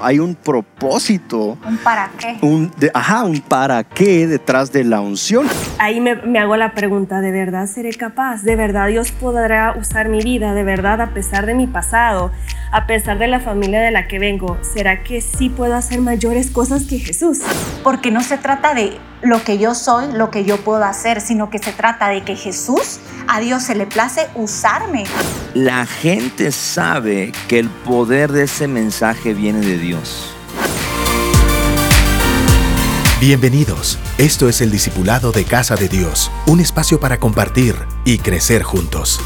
hay un propósito. ¿Un para qué? Un, ajá, un para qué detrás de la unción. Ahí me, me hago la pregunta, ¿de verdad seré capaz? ¿De verdad Dios podrá usar mi vida? ¿De verdad a pesar de mi pasado? A pesar de la familia de la que vengo, ¿será que sí puedo hacer mayores cosas que Jesús? Porque no se trata de lo que yo soy, lo que yo puedo hacer, sino que se trata de que Jesús, a Dios se le place usarme. La gente sabe que el poder de ese mensaje viene de Dios. Bienvenidos. Esto es el Discipulado de Casa de Dios, un espacio para compartir y crecer juntos.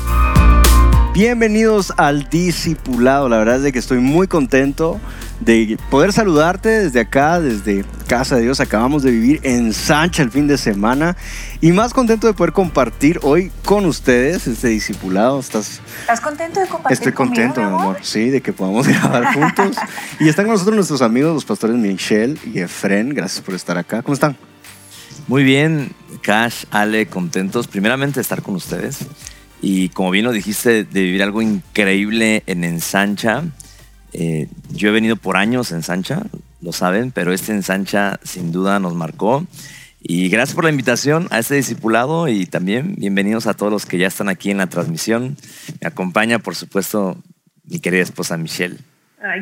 Bienvenidos al Discipulado. La verdad es de que estoy muy contento de poder saludarte desde acá, desde Casa de Dios. Acabamos de vivir en Sancha el fin de semana y más contento de poder compartir hoy con ustedes este Discipulado. ¿Estás, ¿Estás contento de compartir? Estoy contento, mi amor. Sí, de que podamos grabar juntos. y están con nosotros nuestros amigos, los pastores Michelle y Efren. Gracias por estar acá. ¿Cómo están? Muy bien, Cash, Ale, contentos. Primeramente de estar con ustedes. Y como bien lo dijiste, de vivir algo increíble en Ensancha. Eh, yo he venido por años en Sancha, lo saben, pero este Ensancha sin duda nos marcó. Y gracias por la invitación a este discipulado y también bienvenidos a todos los que ya están aquí en la transmisión. Me acompaña, por supuesto, mi querida esposa Michelle.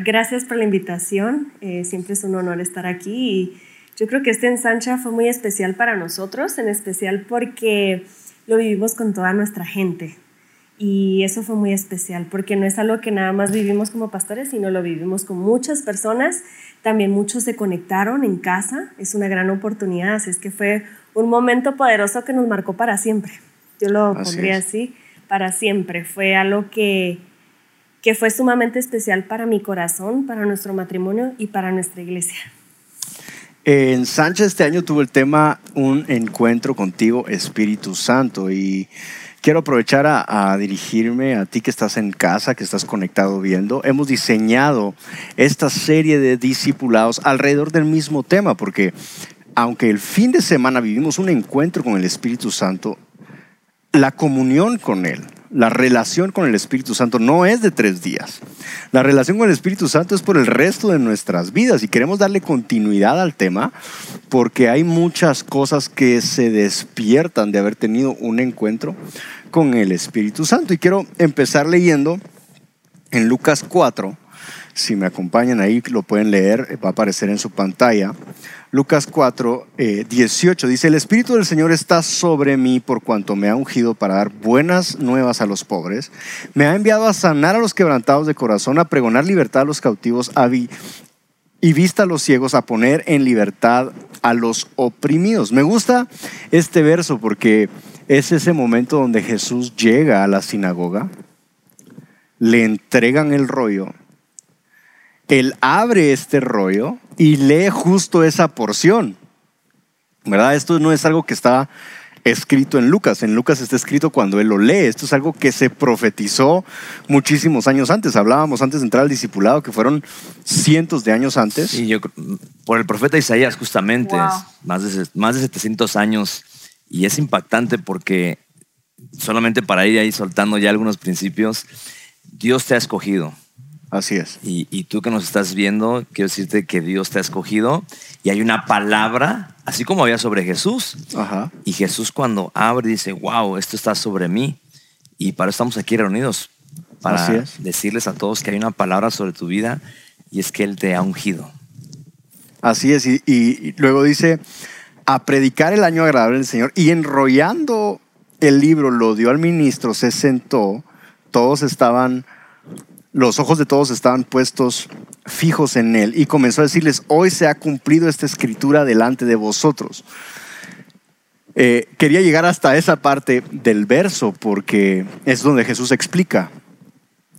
Gracias por la invitación. Eh, siempre es un honor estar aquí y yo creo que este ensancha fue muy especial para nosotros, en especial porque lo vivimos con toda nuestra gente. Y eso fue muy especial, porque no es algo que nada más vivimos como pastores, sino lo vivimos con muchas personas. También muchos se conectaron en casa, es una gran oportunidad, así es que fue un momento poderoso que nos marcó para siempre. Yo lo pondría así, para siempre. Fue algo que, que fue sumamente especial para mi corazón, para nuestro matrimonio y para nuestra iglesia. En Sánchez este año tuvo el tema Un encuentro contigo, Espíritu Santo. Y quiero aprovechar a, dirigirme a ti que estás en casa, que estás conectado viendo. Hemos diseñado esta serie de discipulados alrededor del mismo tema, porque aunque el fin de semana vivimos un encuentro con el Espíritu Santo, la comunión con Él, la relación con el Espíritu Santo no es de tres días. La relación con el Espíritu Santo es por el resto de nuestras vidas y queremos darle continuidad al tema porque hay muchas cosas que se despiertan de haber tenido un encuentro con el Espíritu Santo. Y quiero empezar leyendo en Lucas 4. Si me acompañan ahí, lo pueden leer, va a aparecer en su pantalla. Lucas 4, 18 eh, dice, el Espíritu del Señor está sobre mí por cuanto me ha ungido para dar buenas nuevas a los pobres, me ha enviado a sanar a los quebrantados de corazón, a pregonar libertad a los cautivos y vista a los ciegos, a poner en libertad a los oprimidos. Me gusta este verso porque es ese momento donde Jesús llega a la sinagoga, le entregan el rollo él abre este rollo y lee justo esa porción. ¿Verdad? Esto no es algo que está escrito en Lucas. En Lucas está escrito cuando él lo lee. Esto es algo que se profetizó muchísimos años antes. Hablábamos antes de entrar al discipulado que fueron cientos de años antes. Sí, yo, por el profeta Isaías justamente, más, de, más de 700 años. Y es impactante porque solamente para ir ahí soltando ya algunos principios, Dios te ha escogido. Así es. Y, tú que nos estás viendo, quiero decirte que Dios te ha escogido y hay una palabra, así como había sobre Jesús. Y Jesús cuando abre dice, wow, esto está sobre mí. Y para eso estamos aquí reunidos, para decirles a todos que hay una palabra sobre tu vida y es que Él te ha ungido. Así es. Y, y luego dice, a predicar el año agradable del Señor. Y enrollando el libro, lo dio al ministro, se sentó, todos estaban los ojos de todos estaban puestos fijos en él y comenzó a decirles, hoy se ha cumplido esta escritura delante de vosotros. Eh, quería llegar hasta esa parte del verso porque es donde Jesús explica,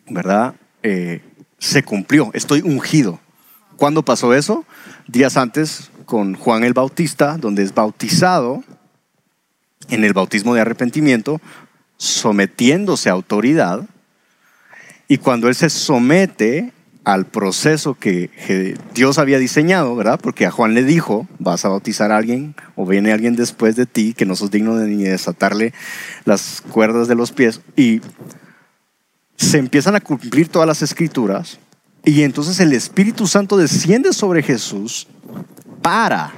¿verdad? Eh, se cumplió, estoy ungido. ¿Cuándo pasó eso? Días antes con Juan el Bautista, donde es bautizado en el bautismo de arrepentimiento, sometiéndose a autoridad y cuando él se somete al proceso que, Dios había diseñado, ¿verdad? Porque a Juan le dijo, vas a bautizar a alguien o viene alguien después de ti que no sos digno de ni desatarle las cuerdas de los pies. Y se empiezan a cumplir todas las escrituras. Y entonces el Espíritu Santo desciende sobre Jesús para,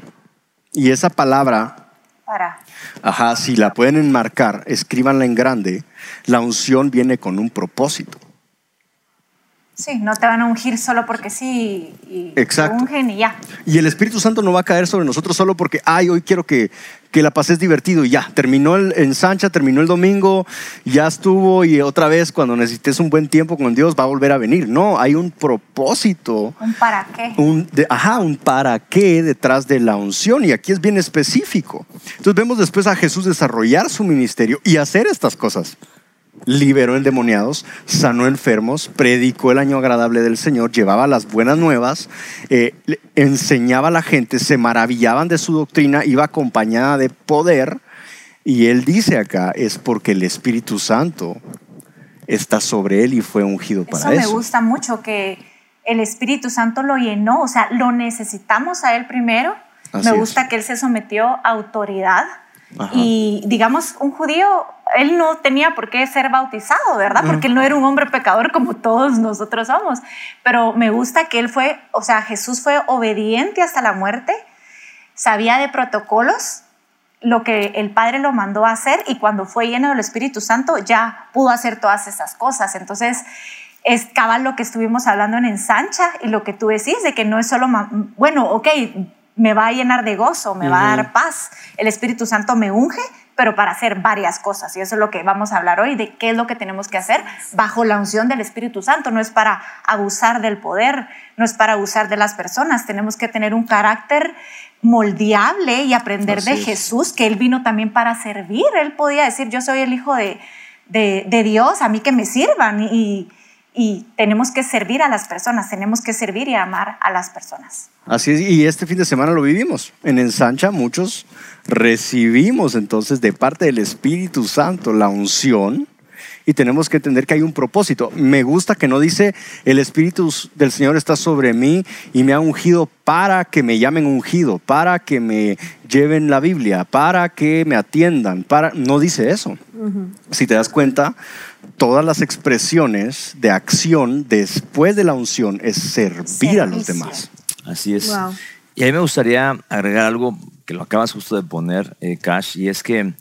y esa palabra, Para. ajá, si la pueden enmarcar, escríbanla en grande, la unción viene con un propósito. Sí, no te van a ungir solo porque sí y Exacto. te ungen y ya. Y el Espíritu Santo no va a caer sobre nosotros solo porque, ay, hoy quiero que, que la pases divertido y ya. Terminó el ensancha, terminó el domingo, ya estuvo y otra vez cuando necesites un buen tiempo con Dios va a volver a venir. No, hay un propósito, ¿Un para qué? un, de- ajá, un para qué detrás de la unción y aquí es bien específico. Entonces vemos después a Jesús desarrollar su ministerio y hacer estas cosas. Liberó endemoniados, sanó enfermos, predicó el año agradable del Señor, llevaba las buenas nuevas, eh, enseñaba a la gente, se maravillaban de su doctrina, iba acompañada de poder. Y él dice acá, es porque el Espíritu Santo está sobre él y fue ungido para Eso eso. me gusta mucho que el Espíritu Santo lo llenó, o sea, lo necesitamos a él primero. Así me es. gusta que él se sometió a autoridad Ajá. y digamos un judío él no tenía por qué ser bautizado, ¿verdad? Porque él no era un hombre pecador como todos nosotros somos. Pero me gusta que él fue, o sea, Jesús fue obediente hasta la muerte, sabía de protocolos, lo que el Padre lo mandó a hacer y cuando fue lleno del Espíritu Santo ya pudo hacer todas esas cosas. Entonces, es cabal lo que estuvimos hablando en Ensancha y lo que tú decís, de que no es solo, bueno, ok, me va a llenar de gozo, me va a dar paz. El Espíritu Santo me unge, pero para hacer varias cosas. Y eso es lo que vamos a hablar hoy, de qué es lo que tenemos que hacer bajo la unción del Espíritu Santo. No es para abusar del poder, no es para abusar de las personas. Tenemos que tener un carácter moldeable y aprender Así de es. Jesús, que Él vino también para servir. Él podía decir, yo soy el Hijo de, de, de Dios, a mí que me sirvan. Y, y tenemos que servir a las personas, tenemos que servir y amar a las personas. Así es, y este fin de semana lo vivimos. En Ensancha muchos recibimos entonces de parte del Espíritu Santo la unción y tenemos que entender que hay un propósito. Me gusta que no dice el Espíritu del Señor está sobre mí y me ha ungido para que me llamen ungido, para que me lleven la Biblia, para que me atiendan, para no dice eso. Si te das cuenta, todas las expresiones de acción después de la unción es servir a los demás. Así es. Wow. Y a mí me gustaría agregar algo que lo acabas justo de poner, eh, Cash, y es que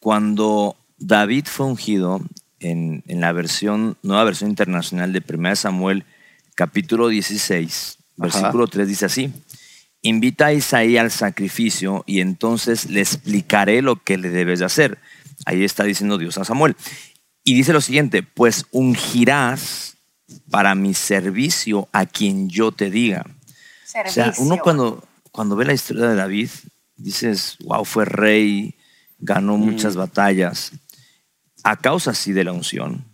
cuando David fue ungido en, en la versión, nueva versión internacional de 1 Samuel, capítulo 16, versículo 3, dice así. Invita a Isaí al sacrificio y entonces le explicaré lo que le debes de hacer. Ahí está diciendo Dios a Samuel. Y dice lo siguiente, pues ungirás para mi servicio a quien yo te diga. O Servicio. sea, uno cuando, cuando ve la historia de David, dices, wow, fue rey, ganó muchas batallas, a causa sí de la unción,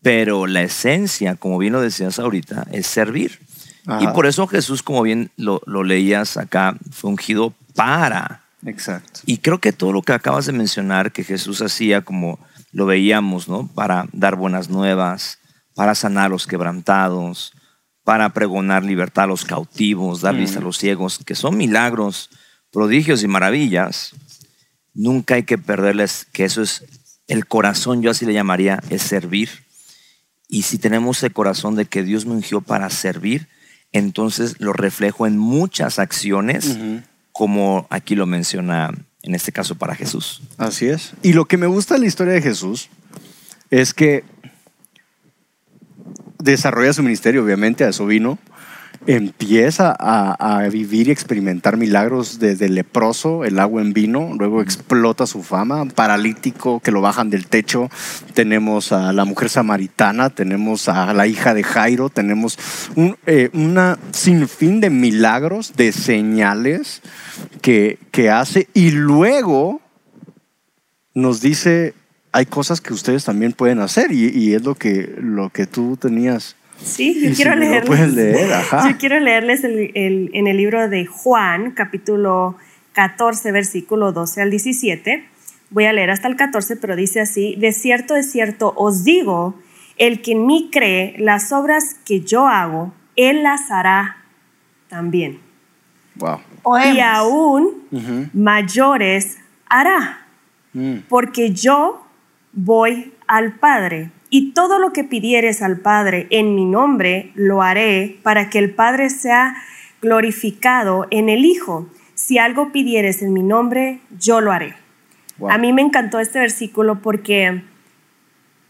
pero la esencia, como bien lo decías ahorita, es servir. Ajá. Y por eso Jesús, como bien lo, lo leías acá, fue ungido para. Exacto. Y creo que todo lo que acabas de mencionar que Jesús hacía, como lo veíamos, ¿no? Para dar buenas nuevas, para sanar a los quebrantados, para pregonar libertad a los cautivos, dar vista a los ciegos, que son milagros, prodigios y maravillas. Nunca hay que perderles que eso es el corazón, yo así le llamaría, es servir. Y si tenemos el corazón de que Dios me ungió para servir, entonces lo reflejo en muchas acciones, como aquí lo menciona en este caso para Jesús. Así es. Y lo que me gusta de la historia de Jesús es que desarrolla su ministerio, obviamente, a eso vino. Empieza a, a vivir y experimentar milagros desde leproso, el agua en vino, luego explota su fama, paralítico que lo bajan del techo, tenemos a la mujer samaritana, tenemos a la hija de Jairo, tenemos un eh, una sinfín de milagros, de señales que, que hace y luego nos dice, hay cosas que ustedes también pueden hacer y, y es lo que, lo que tú tenías. Sí, yo quiero si no lo leerles. pueden leer, ajá. Yo quiero leerles el- el- en el libro de Juan, capítulo 14, versículo 12 al 17. Voy a leer hasta el 14, pero dice así: De cierto, de cierto, os digo, el que en mí cree, las obras que yo hago, él las hará también. Wow. Y aún mayores hará Mm. porque yo voy al Padre. Y todo lo que pidieres al Padre en mi nombre, lo haré para que el Padre sea glorificado en el Hijo. Si algo pidieres en mi nombre, yo lo haré. A mí me encantó este versículo porque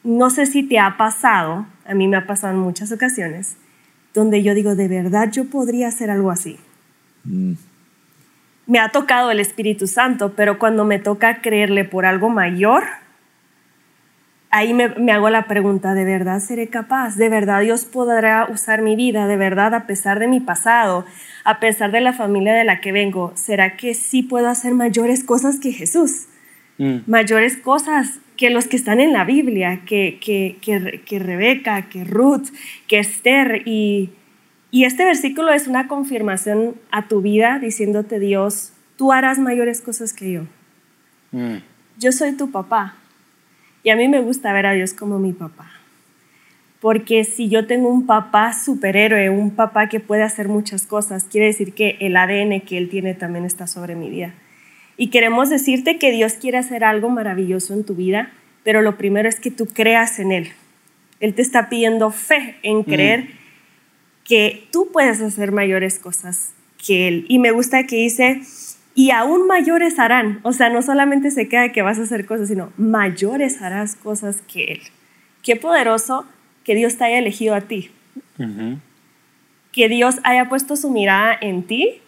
no sé si te ha pasado, a mí me ha pasado en muchas ocasiones, donde yo digo, de verdad yo podría hacer algo así. Mm. Me ha tocado el Espíritu Santo, pero cuando me toca creerle por algo mayor, ahí me, me, hago la pregunta, ¿de verdad seré capaz? ¿De verdad Dios podrá usar mi vida? ¿De verdad a pesar de mi pasado, a pesar de la familia de la que vengo, ¿será que sí puedo hacer mayores cosas que Jesús? Mm. mayores cosas que los que están en la Biblia, que, que, que, Rebeca, que Ruth, que Esther. Y, y, este versículo es una confirmación a tu vida diciéndote Dios, tú harás mayores cosas que yo. Mm. Yo soy tu papá. Y a mí me gusta ver a Dios como mi papá. Porque si yo tengo un papá superhéroe, un papá que puede hacer muchas cosas, quiere decir que el ADN que él tiene también está sobre mi vida. Y queremos decirte que Dios quiere hacer algo maravilloso en tu vida, pero lo primero es que tú creas en Él. Él te está pidiendo fe en creer que tú puedes hacer mayores cosas que Él. Y me gusta que dice, y aún mayores harán. O sea, no solamente se queda que vas a hacer cosas, sino mayores harás cosas que Él. Qué poderoso que Dios te haya elegido a ti. Que Dios haya puesto su mirada en ti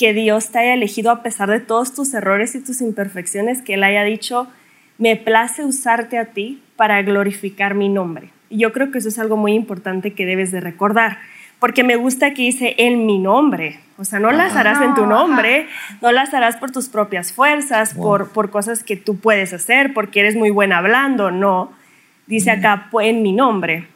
que Dios te haya elegido a pesar de todos tus errores y tus imperfecciones, que Él haya dicho, me place usarte a ti para glorificar mi nombre. Y yo creo que eso es algo muy importante que debes de recordar, porque me gusta que dice en mi nombre, o sea, no las harás en tu nombre, no las harás por tus propias fuerzas, por, por cosas que tú puedes hacer, porque eres muy buena hablando, no. Dice acá, en mi nombre.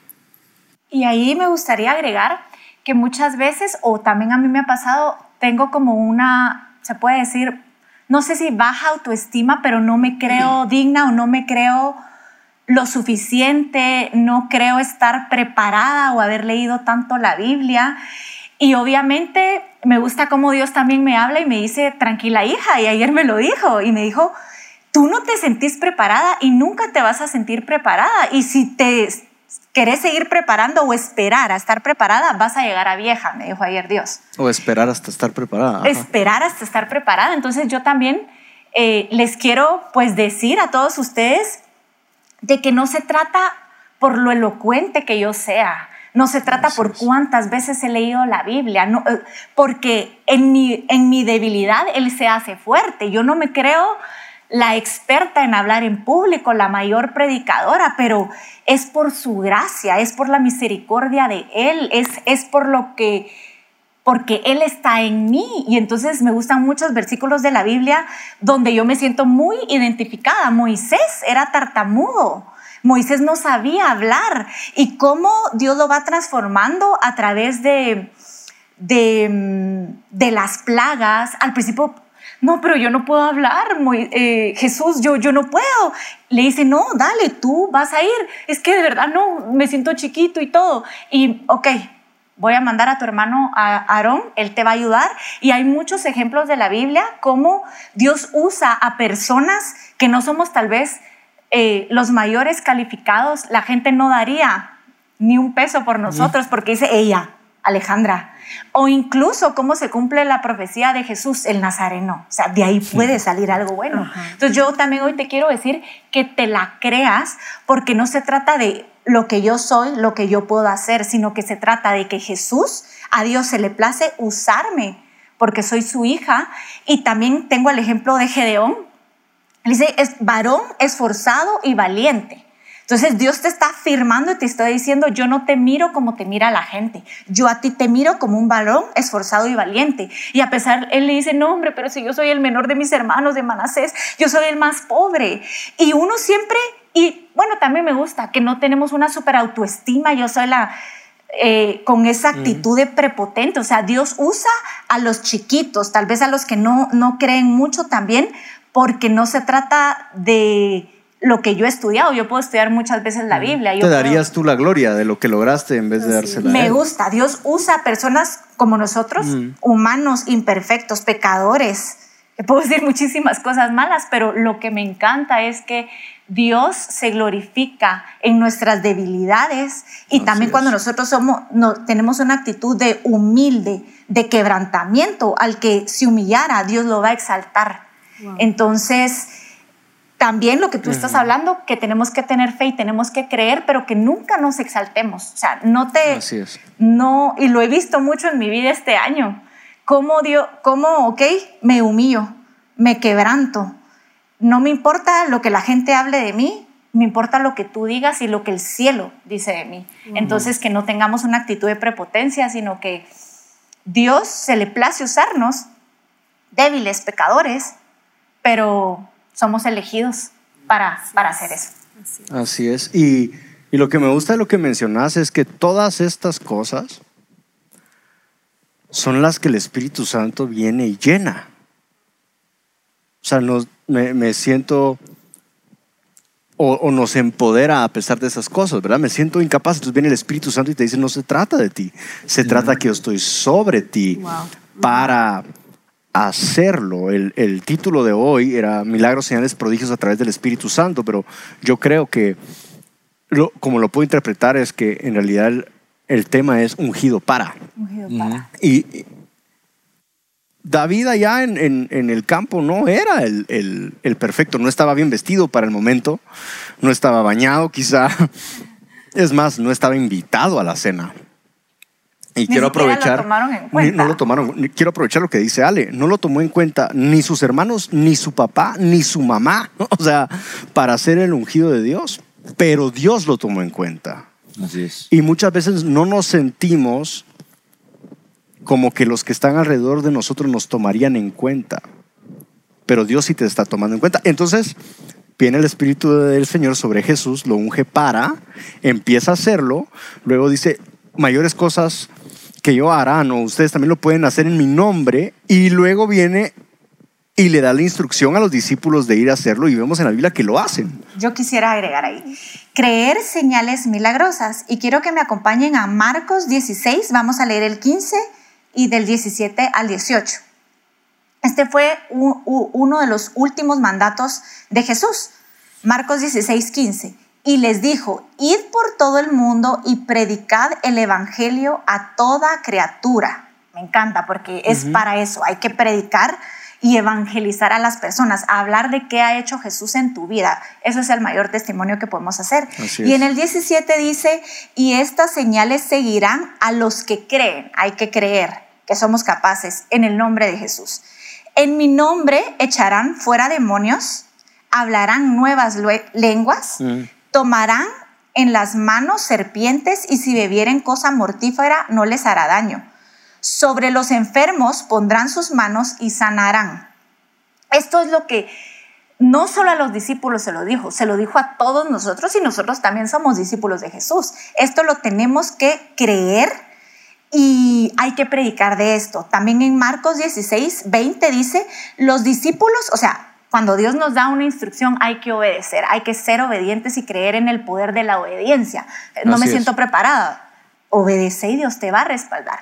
Y ahí me gustaría agregar que muchas veces, o también a mí me ha pasado, tengo como una, se puede decir, no sé si baja autoestima, pero no me creo digna o no me creo lo suficiente, no creo estar preparada o haber leído tanto la Biblia. Y obviamente me gusta cómo Dios también me habla y me dice, tranquila hija, y ayer me lo dijo, y me dijo, tú no te sentís preparada y nunca te vas a sentir preparada. Y si te querés seguir preparando o esperar a estar preparada, vas a llegar a vieja, me dijo ayer Dios. O esperar hasta estar preparada. Esperar hasta estar preparada. Entonces yo también eh, les quiero pues decir a todos ustedes de que no se trata por lo elocuente que yo sea, no se trata por cuántas veces he leído la Biblia, no, eh, porque en mi, en mi debilidad Él se hace fuerte. Yo no me creo la experta en hablar en público, la mayor predicadora, pero es por su gracia, es por la misericordia de Él, es, es por lo que, porque Él está en mí. Y entonces me gustan muchos versículos de la Biblia donde yo me siento muy identificada. Moisés era tartamudo. Moisés no sabía hablar y cómo Dios lo va transformando a través de, de, de las plagas. Al principio no, pero yo no puedo hablar, eh, Jesús, yo, yo no puedo. Le dice, no, dale, tú vas a ir. Es que de verdad no, me siento chiquito y todo. Y, ok, voy a mandar a tu hermano a Aarón, él te va a ayudar. Y hay muchos ejemplos de la Biblia cómo Dios usa a personas que no somos tal vez eh, los mayores calificados. La gente no daría ni un peso por nosotros porque dice ella, Alejandra, o incluso cómo se cumple la profecía de Jesús, el Nazareno. O sea, de ahí puede salir algo bueno. Entonces yo también hoy te quiero decir que te la creas porque no se trata de lo que yo soy, lo que yo puedo hacer, sino que se trata de que Jesús, a Dios se le place usarme porque soy su hija. Y también tengo el ejemplo de Gedeón. Dice, es varón esforzado y valiente. Entonces Dios te está afirmando y te está diciendo, yo no te miro como te mira la gente, yo a ti te miro como un varón esforzado y valiente. Y a pesar, él le dice, no hombre, pero si yo soy el menor de mis hermanos de Manasés, yo soy el más pobre. Y uno siempre, y bueno, también me gusta que no tenemos una super autoestima, yo soy la... Eh, con esa mm. actitud de prepotente, o sea, Dios usa a los chiquitos, tal vez a los que no, no creen mucho también, porque no se trata de lo que yo he estudiado. Yo puedo estudiar muchas veces la Biblia. Te darías tú la gloria de lo que lograste en vez de dársela. Me gusta. Dios usa personas como nosotros, humanos, imperfectos, pecadores. Puedo decir muchísimas cosas malas, pero lo que me encanta es que Dios se glorifica en nuestras debilidades y Así también cuando es. nosotros somos, no, tenemos una actitud de humilde, de quebrantamiento, al que se humillara, Dios lo va a exaltar. Wow. Entonces, también lo que tú estás hablando, que tenemos que tener fe y tenemos que creer, pero que nunca nos exaltemos. O sea, no te... Así es. No, y lo he visto mucho en mi vida este año. Cómo, Dios, cómo, ok, me humillo, me quebranto. No me importa lo que la gente hable de mí, me importa lo que tú digas y lo que el cielo dice de mí. Entonces, que no tengamos una actitud de prepotencia, sino que Dios se le place usarnos, débiles, pecadores, pero somos elegidos para, para hacer eso. Así es. Así es. Y, y lo que me gusta de lo que mencionas es que todas estas cosas son las que el Espíritu Santo viene y llena. O sea, nos- me, me siento o, o nos empodera a pesar de esas cosas, ¿verdad? Me siento incapaz, entonces viene el Espíritu Santo y te dice, no se trata de ti, se trata que yo estoy sobre ti Wow. para hacerlo. El, el título de hoy era Milagros, señales, prodigios a través del Espíritu Santo, pero yo creo que lo- como lo puedo interpretar es que en realidad el, el tema es ungido para. Ungido para. Y y David allá en, en- en el campo no era el, el- el perfecto, no estaba bien vestido para el momento, no estaba bañado quizá, es más, no estaba invitado a la cena. Y Ni quiero siquiera lo aprovechar. tomaron en ni- cuenta. no lo tomaron. ni- Quiero aprovechar lo que dice Ale. No lo tomó en cuenta ni sus hermanos, ni su papá, ni su mamá. O sea, para ser el ungido de Dios. Pero Dios lo tomó en cuenta. Así es. Y muchas veces no nos sentimos como que los que están alrededor de nosotros nos tomarían en cuenta. Pero Dios sí te está tomando en cuenta. Entonces viene el Espíritu del Señor sobre Jesús, lo unge para, empieza a hacerlo, luego dice, mayores cosas que yo harán o ustedes también lo pueden hacer en mi nombre, y luego viene y le da la instrucción a los discípulos de ir a hacerlo y vemos en la Biblia que lo hacen. Yo quisiera agregar ahí, creer señales milagrosas. Y quiero que me acompañen a Marcos 16, vamos a leer el 15 y del 17 al 18. Este fue u- u- uno de los últimos mandatos de Jesús. Marcos 16, 15. Y les dijo, id por todo el mundo y predicad el Evangelio a toda criatura. Me encanta porque es para eso, hay que predicar y evangelizar a las personas, a hablar de qué ha hecho Jesús en tu vida. Eso es el mayor testimonio que podemos hacer. Y en el 17 dice, y estas señales seguirán a los que creen. Hay que creer que somos capaces en el nombre de Jesús. En mi nombre echarán fuera demonios, hablarán nuevas lenguas, Mm. tomarán en las manos serpientes y si bebieren cosa mortífera no les hará daño. Sobre los enfermos pondrán sus manos y sanarán. Esto es lo que no solo a los discípulos se lo dijo, se lo dijo a todos nosotros y nosotros también somos discípulos de Jesús. Esto lo tenemos que creer y hay que predicar de esto. También en Marcos 16, 20 dice, los discípulos, o sea, cuando Dios nos da una instrucción hay que obedecer, hay que ser obedientes y creer en el poder de la obediencia. No me es. siento preparada. Obedece y Dios te va a respaldar.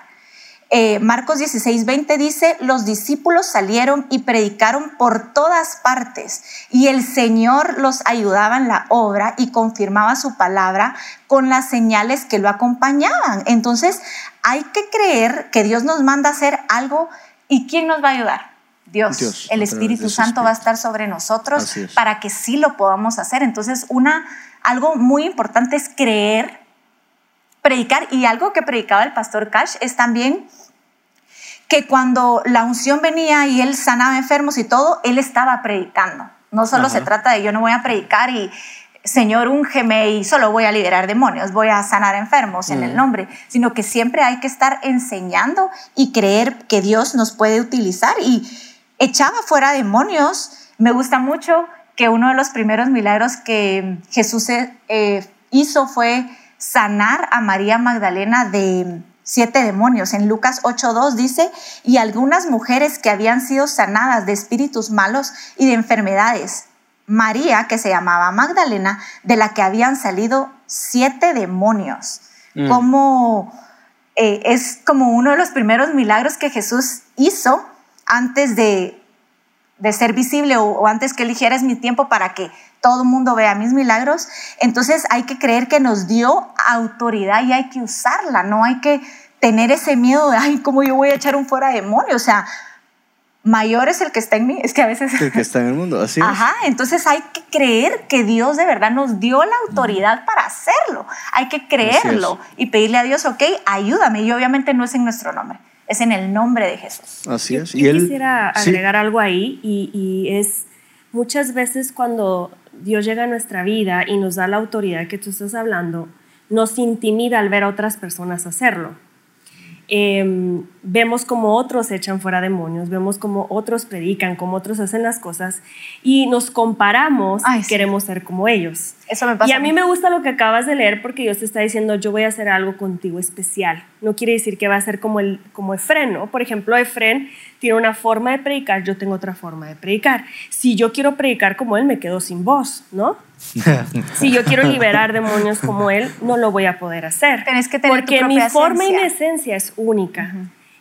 Eh, Marcos 16, 20 dice, los discípulos salieron y predicaron por todas partes y el Señor los ayudaba en la obra y confirmaba su palabra con las señales que lo acompañaban. Entonces hay que creer que Dios nos manda a hacer algo y ¿quién nos va a ayudar? Dios, Dios, el Espíritu Santo va a estar sobre nosotros es. para que sí lo podamos hacer. Entonces, una, algo muy importante es creer, predicar y algo que predicaba el pastor Cash es también que cuando la unción venía y él sanaba enfermos y todo, él estaba predicando. No solo Ajá. se trata de yo no voy a predicar y Señor, úngeme y solo voy a liberar demonios, voy a sanar enfermos en el nombre, sino que siempre hay que estar enseñando y creer que Dios nos puede utilizar. Y echaba fuera demonios. Me gusta mucho que uno de los primeros milagros que Jesús eh, hizo fue sanar a María Magdalena de siete demonios. En Lucas 8.2 dice, y algunas mujeres que habían sido sanadas de espíritus malos y de enfermedades. María, que se llamaba Magdalena, de la que habían salido siete demonios. Mm. Como eh, es como uno de los primeros milagros que Jesús hizo antes de, de ser visible o, o antes que eligiera es mi tiempo para que todo el mundo vea mis milagros, entonces hay que creer que nos dio autoridad y hay que usarla, no hay que tener ese miedo de, ay, ¿cómo yo voy a echar un fuera demonio? O sea, mayor es el que está en mí, es que a veces... El que está en el mundo, así es. Ajá, entonces hay que creer que Dios de verdad nos dio la autoridad para hacerlo, hay que creerlo y pedirle a Dios, ok, ayúdame, y obviamente no es en nuestro nombre, es en el nombre de Jesús. Así es. Yo, y él, quisiera sí. agregar algo ahí y, y es muchas veces cuando Dios llega a nuestra vida y nos da la autoridad que tú estás hablando, nos intimida al ver a otras personas hacerlo. Eh, vemos como otros echan fuera demonios, vemos como otros predican, como otros hacen las cosas y nos comparamos Ay, y sí. queremos ser como ellos. Eso me pasa. Y a mí me gusta lo que acabas de leer porque Dios te está diciendo, yo voy a hacer algo contigo especial. No quiere decir que va a ser como, el, como Efren, ¿no? Por ejemplo, Efren tiene una forma de predicar, yo tengo otra forma de predicar. Si yo quiero predicar como él, me quedo sin voz, ¿no? si yo quiero liberar demonios como él, no lo voy a poder hacer. Tenés que tener tu Porque mi propia forma y mi esencia. esencia es única.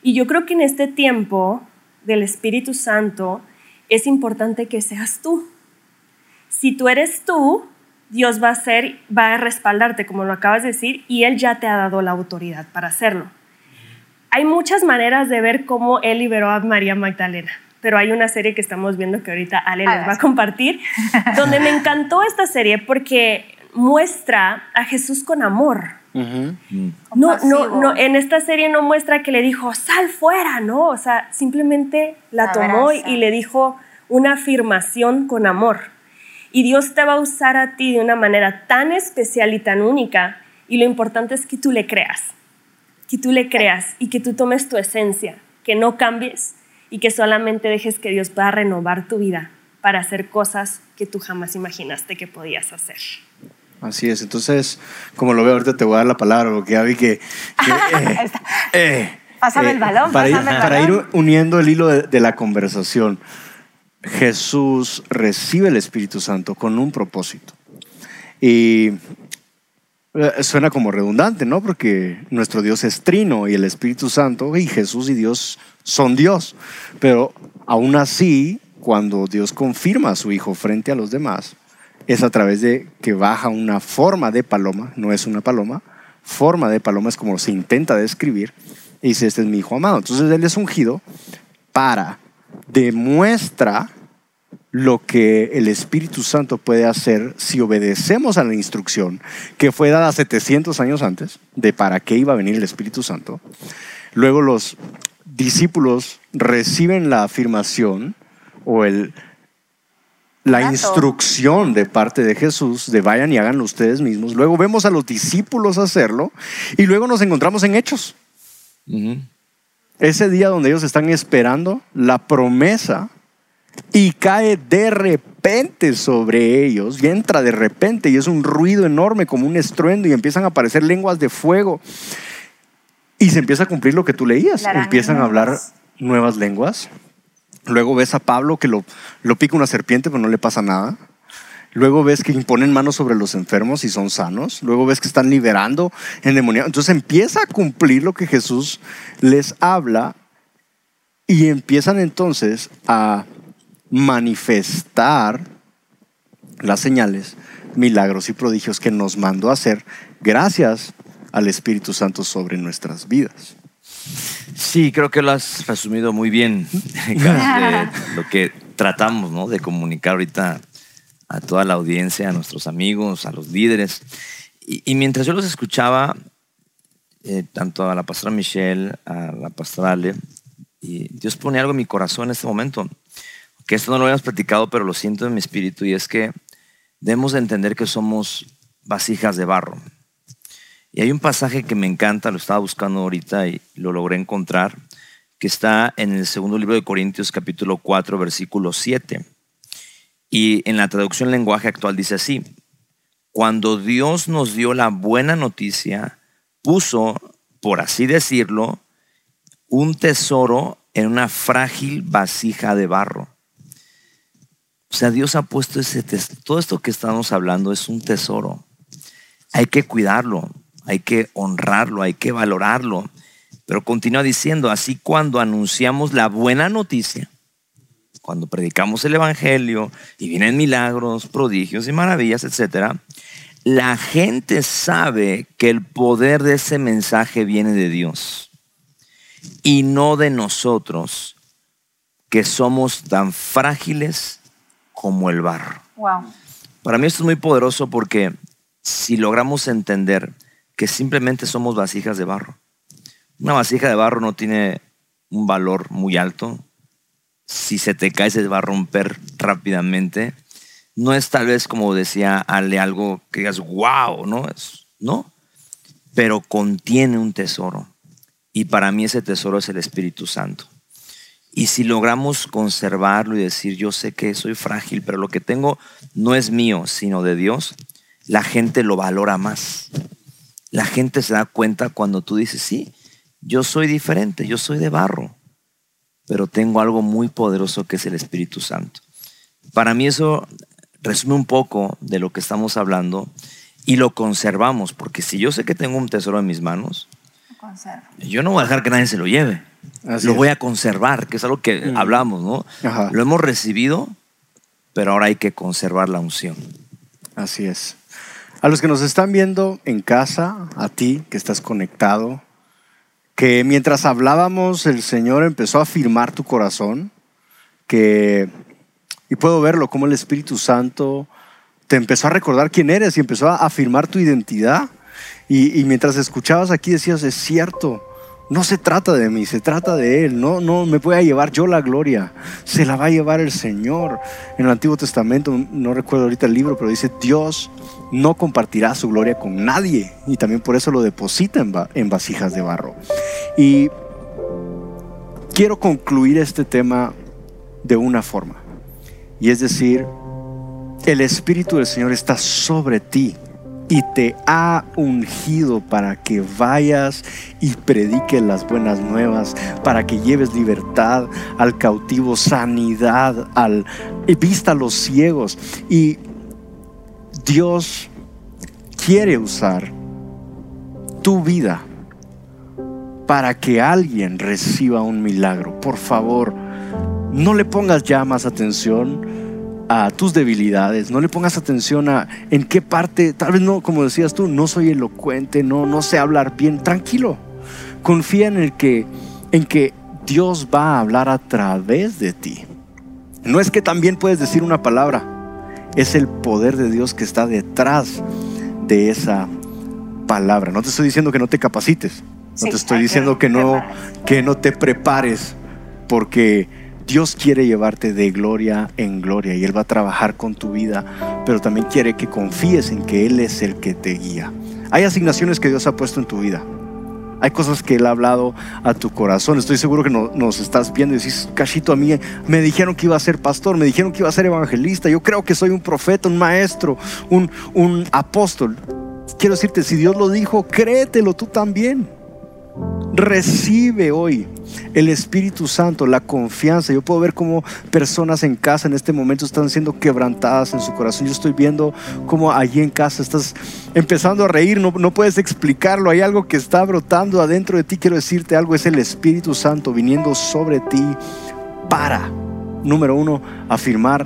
Y yo creo que en este tiempo del Espíritu Santo es importante que seas tú. Si tú eres tú, Dios va a ser, va a respaldarte, como lo acabas de decir, y Él ya te ha dado la autoridad para hacerlo. Hay muchas maneras de ver cómo Él liberó a María Magdalena, pero hay una serie que estamos viendo que ahorita Ale les va a compartir, donde me encantó esta serie porque muestra a Jesús con amor. No, no, no, en esta serie no muestra que le dijo, sal fuera, ¿no? O sea, simplemente la tomó y, y le dijo una afirmación con amor. Y Dios te va a usar a ti de una manera tan especial y tan única. Y lo importante es que tú le creas, que tú le creas y que tú tomes tu esencia, que no cambies y que solamente dejes que Dios pueda renovar tu vida para hacer cosas que tú jamás imaginaste que podías hacer. Así es. Entonces, como lo veo ahorita, te voy a dar la palabra porque ya vi que. que, eh, eh, Pásame el balón, para ir, pásame el para balón. ir uniendo el hilo de, de la conversación, Jesús recibe el Espíritu Santo con un propósito. Y eh, suena como redundante, ¿no? Porque nuestro Dios es trino y el Espíritu Santo y Jesús y Dios son Dios. Pero aún así, cuando Dios confirma a su Hijo frente a los demás, es a través de que baja una forma de paloma, no es una paloma, forma de paloma es como se intenta describir, y dice, este es mi Hijo amado. Entonces Él es ungido para, demuestra lo que el Espíritu Santo puede hacer si obedecemos a la instrucción que fue dada 700 años antes de para qué iba a venir el Espíritu Santo. Luego los discípulos reciben la afirmación o el, la instrucción de parte de Jesús de vayan y háganlo ustedes mismos. Luego vemos a los discípulos hacerlo y luego nos encontramos en hechos. Ese día donde ellos están esperando la promesa y cae de repente sobre ellos y entra de repente y es un ruido enorme como un estruendo y empiezan a aparecer lenguas de fuego y se empieza a cumplir lo que tú leías. Empiezan a hablar nuevas lenguas. Luego ves a Pablo que lo, lo pica una serpiente pero no le pasa nada. Luego ves que imponen manos sobre los enfermos y son sanos. Luego ves que están liberando endemoniados. Entonces empieza a cumplir lo que Jesús les habla y empiezan entonces a manifestar las señales, milagros y prodigios que nos mandó a hacer gracias al Espíritu Santo sobre nuestras vidas. Sí, creo que lo has resumido muy bien, de lo que tratamos ¿no? de comunicar ahorita a toda la audiencia, a nuestros amigos, a los líderes. Y, y mientras yo los escuchaba, eh, tanto a la pastora Michelle, a la pastora Ale, y Dios pone algo en mi corazón en este momento, que esto no lo habíamos platicado, pero lo siento en mi espíritu, y es que debemos de entender que somos vasijas de barro. Y hay un pasaje que me encanta, lo estaba buscando ahorita y lo logré encontrar, que está en el segundo libro de Corintios capítulo 4, versículo 7. Y en la traducción lenguaje actual dice así, cuando Dios nos dio la buena noticia, puso, por así decirlo, un tesoro en una frágil vasija de barro. O sea, Dios ha puesto ese tesoro. Todo esto que estamos hablando es un tesoro. Hay que cuidarlo, hay que honrarlo, hay que valorarlo. Pero continúa diciendo, así cuando anunciamos la buena noticia, cuando predicamos el Evangelio y vienen milagros, prodigios y maravillas, etc., la gente sabe que el poder de ese mensaje viene de Dios y no de nosotros, que somos tan frágiles como el barro. Wow. Para mí esto es muy poderoso porque si logramos entender que simplemente somos vasijas de barro, una vasija de barro no tiene un valor muy alto. Si se te cae, se va a romper rápidamente. No es tal vez como decía Ale algo que digas, wow, ¿no? Es, no, pero contiene un tesoro. Y para mí ese tesoro es el Espíritu Santo. Y si logramos conservarlo y decir, yo sé que soy frágil, pero lo que tengo no es mío, sino de Dios, la gente lo valora más. La gente se da cuenta cuando tú dices, sí, yo soy diferente, yo soy de barro, pero tengo algo muy poderoso que es el Espíritu Santo. Para mí eso resume un poco de lo que estamos hablando y lo conservamos, porque si yo sé que tengo un tesoro en mis manos, yo no voy a dejar que nadie se lo lleve. lo voy a conservar, que es algo que hablamos, ¿no? Lo hemos recibido, pero ahora hay que conservar la unción. Así es. A los que nos están viendo en casa, a ti que estás conectado, que mientras hablábamos el Señor empezó a afirmar tu corazón, que, y puedo verlo como el Espíritu Santo te empezó a recordar quién eres y empezó a afirmar tu identidad. Y mientras escuchabas aquí decías, es cierto, no se trata de mí, se trata de Él. No, no me voy a llevar yo la gloria. Se la va a llevar el Señor. En el Antiguo Testamento, no recuerdo ahorita el libro, pero dice, Dios no compartirá su gloria con nadie. Y también por eso lo deposita en, en vasijas de barro. Y quiero concluir este tema de una forma. Y es decir, el Espíritu del Señor está sobre ti y te ha ungido para que vayas y prediques las buenas nuevas, para que lleves libertad al cautivo, sanidad, al vista a los ciegos. Y Dios quiere usar tu vida para que alguien reciba un milagro. Por favor, no le pongas ya más atención a tus debilidades, no le pongas atención a en qué parte, tal vez no, como decías tú, no soy elocuente, no, no sé hablar bien, tranquilo. Confía en el que, en que Dios va a hablar a través de ti. No es que también puedes decir una palabra, es el poder de Dios que está detrás de esa palabra. No te estoy diciendo que no te capacites, no te estoy diciendo que no, que no te prepares, porque Dios quiere llevarte de gloria en gloria y Él va a trabajar con tu vida, pero también quiere que confíes en que Él es el que te guía. Hay asignaciones que Dios ha puesto en tu vida. Hay cosas que Él ha hablado a tu corazón. Estoy seguro que nos estás viendo y decís, Cachito, a mí me dijeron que iba a ser pastor, me dijeron que iba a ser evangelista. Yo creo que soy un profeta, un maestro, un, un apóstol. Quiero decirte, si Dios lo dijo, créetelo tú también. Recibe hoy el Espíritu Santo, la confianza. Yo puedo ver cómo personas en casa en este momento están siendo quebrantadas en su corazón. Yo estoy viendo cómo allí en casa estás empezando a reír, no, puedes explicarlo. Hay algo que está brotando adentro de ti. Quiero decirte algo, es el Espíritu Santo viniendo sobre ti para, número uno, afirmar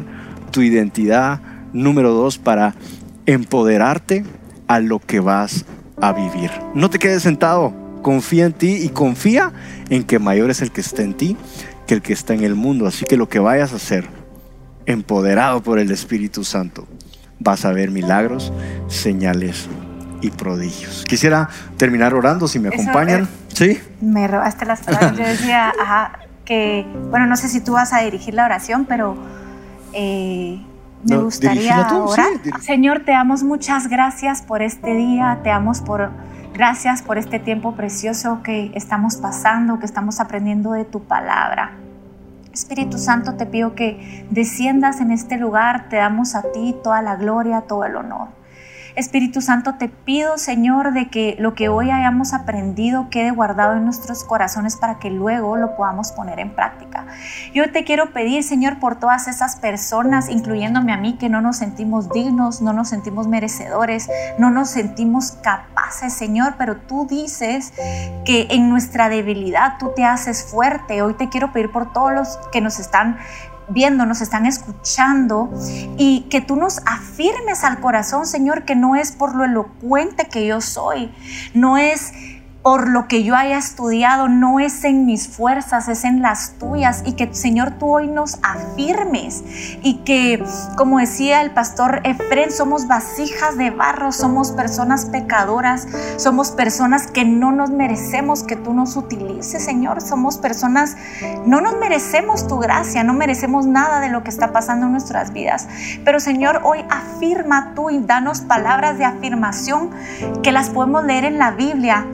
tu identidad. Número dos, para empoderarte a lo que vas a vivir. No te quedes sentado confía en ti y confía en que mayor es el que está en ti que el que está en el mundo. Así que lo que vayas a hacer, empoderado por el Espíritu Santo, vas a ver milagros, señales y prodigios. Quisiera terminar orando, si me acompañan. ¿Sí? Me robaste las palabras. Yo decía, ajá, que, bueno, no sé si tú vas a dirigir la oración, pero eh, me gustaría orar. Señor, te damos muchas gracias por este día, te damos por Gracias por este tiempo precioso que estamos pasando, que estamos aprendiendo de tu palabra. Espíritu Santo, te pido que desciendas en este lugar, te damos a ti toda la gloria, todo el honor. Espíritu Santo, te pido, Señor, de que lo que hoy hayamos aprendido quede guardado en nuestros corazones para que luego lo podamos poner en práctica. Yo te quiero pedir, Señor, por todas esas personas, incluyéndome a mí, que no nos sentimos dignos, no nos sentimos merecedores, no nos sentimos capaces, Señor, pero tú dices que en nuestra debilidad tú te haces fuerte. Hoy te quiero pedir por todos los que nos están viendo, nos están escuchando y que tú nos afirmes al corazón, Señor, que no es por lo elocuente que yo soy, no es por lo que yo haya estudiado, no es en mis fuerzas, es en las tuyas. Y que Señor tú hoy nos afirmes. Y que, como decía el pastor Efren, somos vasijas de barro, somos personas pecadoras, somos personas que no nos merecemos que tú nos utilices, Señor. Somos personas, no nos merecemos tu gracia, no merecemos nada de lo que está pasando en nuestras vidas. Pero Señor, hoy afirma tú y danos palabras de afirmación que las podemos leer en la Biblia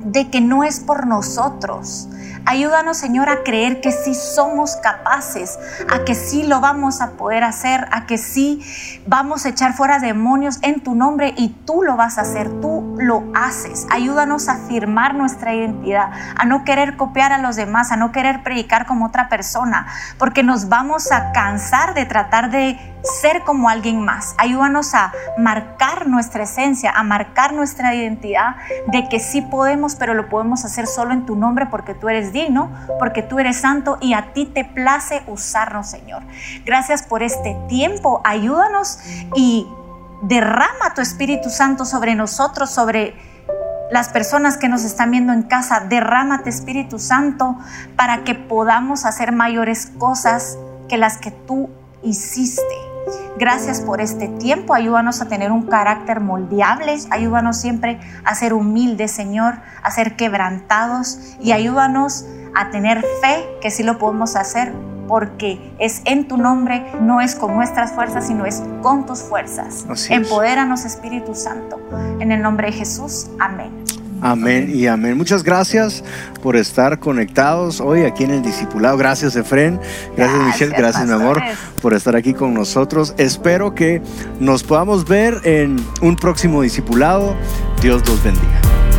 de que no es por nosotros. Ayúdanos, Señor, a creer que sí somos capaces, a que sí lo vamos a poder hacer, a que sí vamos a echar fuera demonios en tu nombre y tú lo vas a hacer, tú lo haces. Ayúdanos a afirmar nuestra identidad, a no querer copiar a los demás, a no querer predicar como otra persona, porque nos vamos a cansar de tratar de ser como alguien más. Ayúdanos a marcar nuestra esencia, a marcar nuestra identidad de que sí podemos, pero lo podemos hacer solo en tu nombre porque tú eres digno, porque tú eres santo y a ti te place usarnos, Señor. Gracias por este tiempo. Ayúdanos y derrama tu Espíritu Santo sobre nosotros, sobre las personas que nos están viendo en casa. Derrámate, Espíritu Santo, para que podamos hacer mayores cosas que las que tú hiciste. Gracias por este tiempo. Ayúdanos a tener un carácter moldeable. Ayúdanos siempre a ser humildes, Señor, a ser quebrantados y ayúdanos a tener fe que sí lo podemos hacer porque es en tu nombre, no es con nuestras fuerzas, sino es con tus fuerzas. Empodéranos, Espíritu Santo. En el nombre de Jesús, amén. Amén y amén. Muchas gracias por estar conectados hoy aquí en el Discipulado. Gracias, Efren. Gracias, Michelle. Gracias, mi amor, por estar aquí con nosotros. Espero que nos podamos ver en un próximo Discipulado. Dios los bendiga.